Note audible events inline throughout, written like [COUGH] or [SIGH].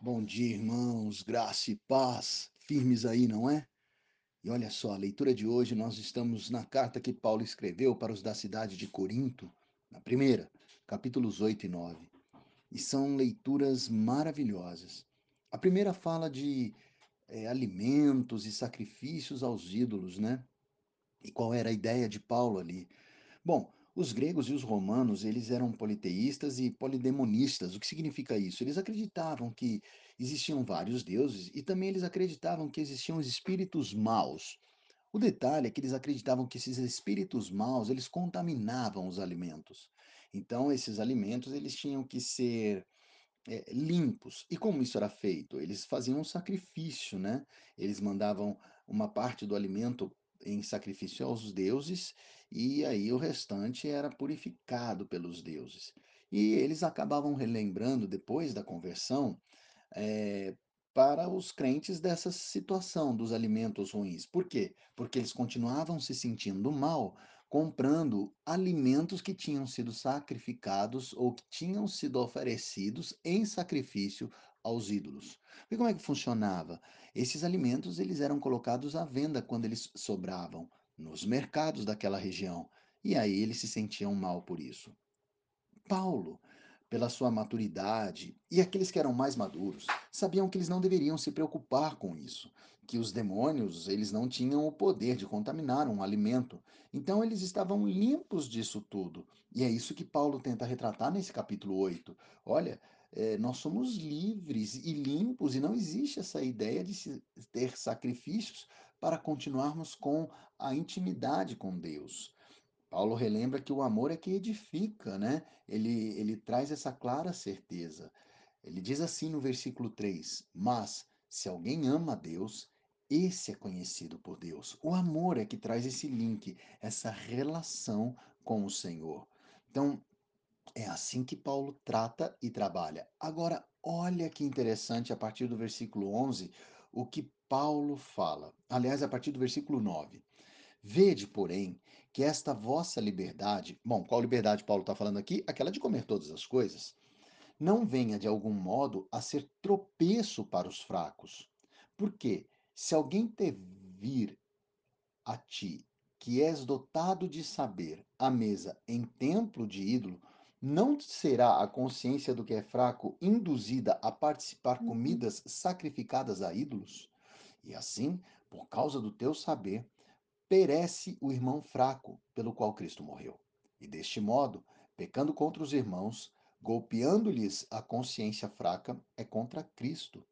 Bom dia, irmãos, graça e paz, firmes aí, não é? E olha só, a leitura de hoje nós estamos na carta que Paulo escreveu para os da cidade de Corinto, na primeira, capítulos 8 e 9. E são leituras maravilhosas. A primeira fala de é, alimentos e sacrifícios aos ídolos, né? E qual era a ideia de Paulo ali? Bom, os gregos e os romanos, eles eram politeístas e polidemonistas. O que significa isso? Eles acreditavam que existiam vários deuses e também eles acreditavam que existiam os espíritos maus. O detalhe é que eles acreditavam que esses espíritos maus, eles contaminavam os alimentos. Então, esses alimentos, eles tinham que ser é, limpos. E como isso era feito? Eles faziam um sacrifício, né? Eles mandavam uma parte do alimento em sacrifício aos deuses e aí o restante era purificado pelos deuses. E eles acabavam relembrando depois da conversão é, para os crentes dessa situação dos alimentos ruins. Por quê? Porque eles continuavam se sentindo mal comprando alimentos que tinham sido sacrificados ou que tinham sido oferecidos em sacrifício aos ídolos. E como é que funcionava? Esses alimentos eles eram colocados à venda quando eles sobravam nos mercados daquela região. E aí eles se sentiam mal por isso. Paulo, pela sua maturidade, e aqueles que eram mais maduros, sabiam que eles não deveriam se preocupar com isso, que os demônios, eles não tinham o poder de contaminar um alimento. Então eles estavam limpos disso tudo. E é isso que Paulo tenta retratar nesse capítulo 8. Olha, é, nós somos livres e limpos e não existe essa ideia de ter sacrifícios para continuarmos com a intimidade com Deus. Paulo relembra que o amor é que edifica, né? Ele, ele traz essa clara certeza. Ele diz assim no versículo 3: Mas se alguém ama a Deus, esse é conhecido por Deus. O amor é que traz esse link, essa relação com o Senhor. Então, é assim que Paulo trata e trabalha. Agora, olha que interessante a partir do versículo 11 o que Paulo fala. Aliás, a partir do versículo 9. Vede, porém, que esta vossa liberdade, bom, qual liberdade Paulo está falando aqui? Aquela de comer todas as coisas, não venha de algum modo a ser tropeço para os fracos. Porque se alguém te vir a ti, que és dotado de saber, a mesa em templo de ídolo, não será a consciência do que é fraco induzida a participar comidas sacrificadas a ídolos? E assim, por causa do teu saber, perece o irmão fraco pelo qual Cristo morreu. E deste modo, pecando contra os irmãos, golpeando-lhes a consciência fraca, é contra Cristo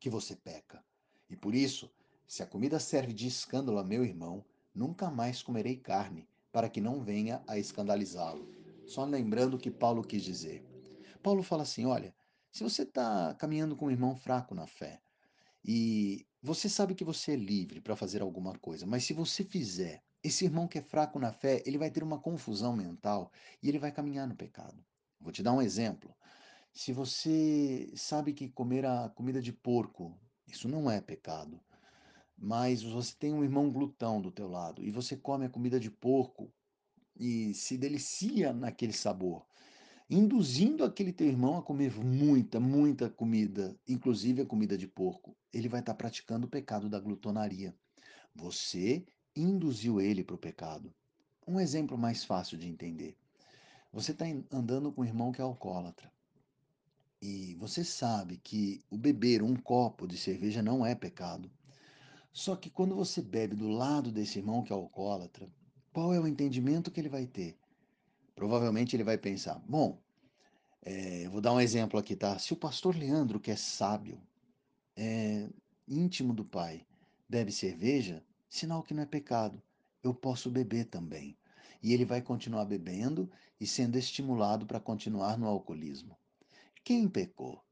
que você peca. E por isso, se a comida serve de escândalo a meu irmão, nunca mais comerei carne, para que não venha a escandalizá-lo. Só lembrando o que Paulo quis dizer. Paulo fala assim: olha, se você está caminhando com um irmão fraco na fé, e você sabe que você é livre para fazer alguma coisa, mas se você fizer, esse irmão que é fraco na fé, ele vai ter uma confusão mental e ele vai caminhar no pecado. Vou te dar um exemplo. Se você sabe que comer a comida de porco, isso não é pecado, mas você tem um irmão glutão do teu lado e você come a comida de porco e se delicia naquele sabor, induzindo aquele teu irmão a comer muita, muita comida, inclusive a comida de porco, ele vai estar praticando o pecado da glutonaria. Você induziu ele para o pecado. Um exemplo mais fácil de entender. Você está andando com um irmão que é alcoólatra. E você sabe que o beber um copo de cerveja não é pecado. Só que quando você bebe do lado desse irmão que é alcoólatra, qual é o entendimento que ele vai ter? Provavelmente ele vai pensar: bom, é, vou dar um exemplo aqui, tá? Se o pastor Leandro, que é sábio, é íntimo do Pai, bebe cerveja, sinal que não é pecado. Eu posso beber também. E ele vai continuar bebendo e sendo estimulado para continuar no alcoolismo. Quem pecou?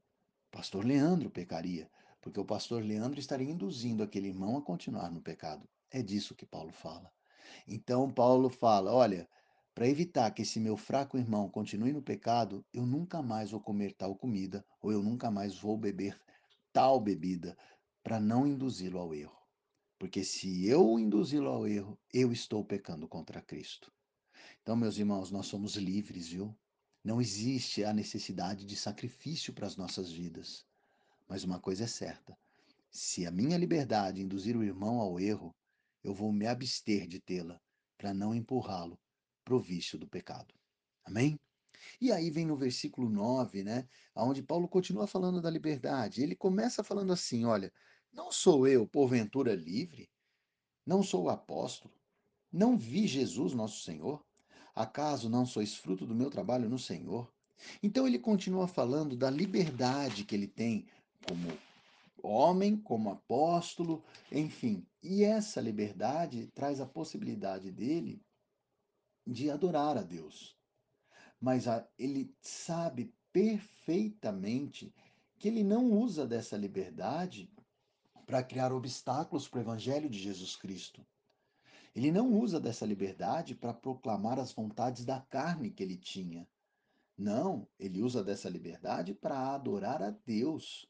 Pastor Leandro pecaria, porque o pastor Leandro estaria induzindo aquele irmão a continuar no pecado. É disso que Paulo fala. Então, Paulo fala: olha, para evitar que esse meu fraco irmão continue no pecado, eu nunca mais vou comer tal comida, ou eu nunca mais vou beber [LAUGHS] tal bebida, para não induzi-lo ao erro. Porque se eu induzi-lo ao erro, eu estou pecando contra Cristo. Então, meus irmãos, nós somos livres, viu? Não existe a necessidade de sacrifício para as nossas vidas. Mas uma coisa é certa: se a minha liberdade induzir o irmão ao erro, eu vou me abster de tê-la para não empurrá-lo para o vício do pecado. Amém? E aí vem no versículo 9, né, onde Paulo continua falando da liberdade. Ele começa falando assim: olha, não sou eu, porventura, livre? Não sou o apóstolo? Não vi Jesus, nosso Senhor? Acaso não sois fruto do meu trabalho no Senhor? Então ele continua falando da liberdade que ele tem como homem, como apóstolo, enfim. E essa liberdade traz a possibilidade dele de adorar a Deus. Mas a, ele sabe perfeitamente que ele não usa dessa liberdade para criar obstáculos para o evangelho de Jesus Cristo. Ele não usa dessa liberdade para proclamar as vontades da carne que ele tinha. Não, ele usa dessa liberdade para adorar a Deus.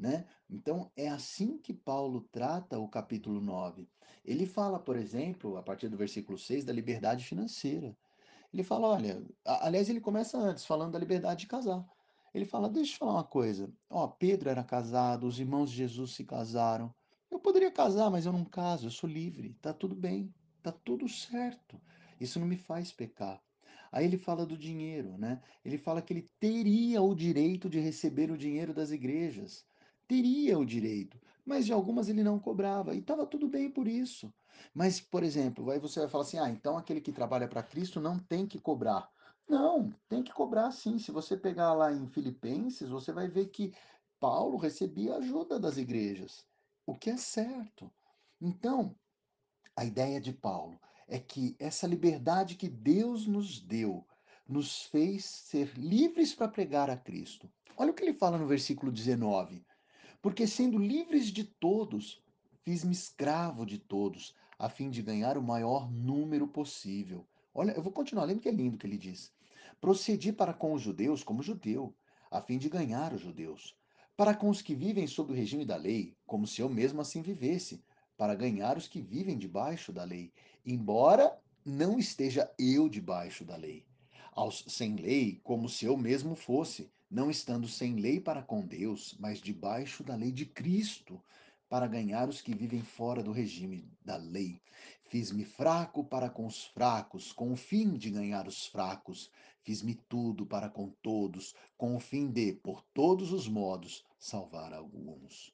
Né? Então é assim que Paulo trata o capítulo 9. Ele fala, por exemplo, a partir do versículo 6, da liberdade financeira. Ele fala, olha, aliás, ele começa antes, falando da liberdade de casar. Ele fala, deixa eu falar uma coisa. Ó, Pedro era casado, os irmãos de Jesus se casaram. Eu poderia casar, mas eu não caso, eu sou livre, tá tudo bem, tá tudo certo. Isso não me faz pecar. Aí ele fala do dinheiro, né? Ele fala que ele teria o direito de receber o dinheiro das igrejas. Teria o direito, mas de algumas ele não cobrava. E estava tudo bem por isso. Mas, por exemplo, aí você vai falar assim: ah, então aquele que trabalha para Cristo não tem que cobrar. Não, tem que cobrar sim. Se você pegar lá em Filipenses, você vai ver que Paulo recebia ajuda das igrejas, o que é certo. Então, a ideia de Paulo é que essa liberdade que Deus nos deu nos fez ser livres para pregar a Cristo. Olha o que ele fala no versículo 19. Porque sendo livres de todos, fiz-me escravo de todos, a fim de ganhar o maior número possível. Olha, eu vou continuar lendo que é lindo que ele diz. Procedi para com os judeus como judeu, a fim de ganhar os judeus. Para com os que vivem sob o regime da lei, como se eu mesmo assim vivesse, para ganhar os que vivem debaixo da lei, embora não esteja eu debaixo da lei. Aos sem lei, como se eu mesmo fosse, não estando sem lei para com Deus, mas debaixo da lei de Cristo, para ganhar os que vivem fora do regime da lei. Fiz-me fraco para com os fracos, com o fim de ganhar os fracos. Fiz-me tudo para com todos, com o fim de, por todos os modos, salvar alguns.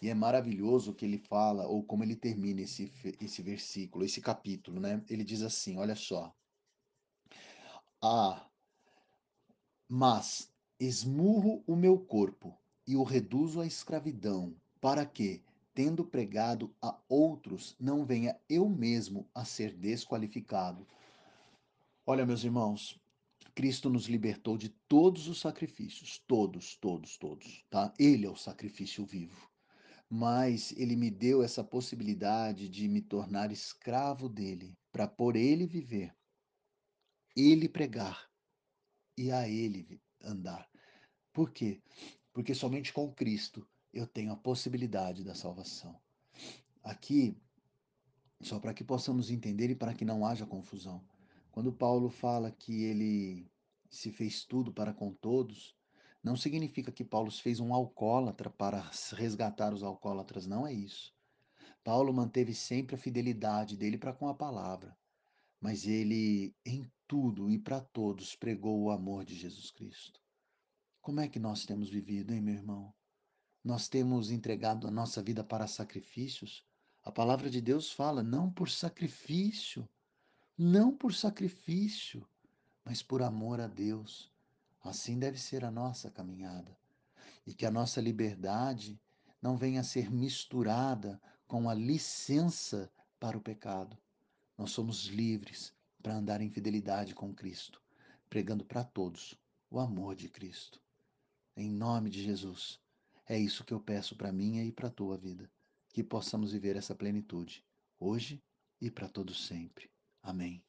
E é maravilhoso que ele fala, ou como ele termina esse, esse versículo, esse capítulo, né? Ele diz assim: olha só. Ah, mas esmurro o meu corpo e o reduzo à escravidão, para que, tendo pregado a outros, não venha eu mesmo a ser desqualificado. Olha, meus irmãos, Cristo nos libertou de todos os sacrifícios, todos, todos, todos, tá? Ele é o sacrifício vivo. Mas ele me deu essa possibilidade de me tornar escravo dele, para por ele viver, ele pregar e a ele andar. Por quê? Porque somente com Cristo eu tenho a possibilidade da salvação. Aqui, só para que possamos entender e para que não haja confusão. Quando Paulo fala que ele se fez tudo para com todos, não significa que Paulo fez um alcoólatra para resgatar os alcoólatras, não é isso. Paulo manteve sempre a fidelidade dele para com a palavra, mas ele, em tudo e para todos, pregou o amor de Jesus Cristo. Como é que nós temos vivido, hein, meu irmão? Nós temos entregado a nossa vida para sacrifícios? A palavra de Deus fala, não por sacrifício, não por sacrifício, mas por amor a Deus. Assim deve ser a nossa caminhada. E que a nossa liberdade não venha a ser misturada com a licença para o pecado. Nós somos livres para andar em fidelidade com Cristo, pregando para todos o amor de Cristo. Em nome de Jesus. É isso que eu peço para minha e para tua vida, que possamos viver essa plenitude, hoje e para todos sempre. Amém.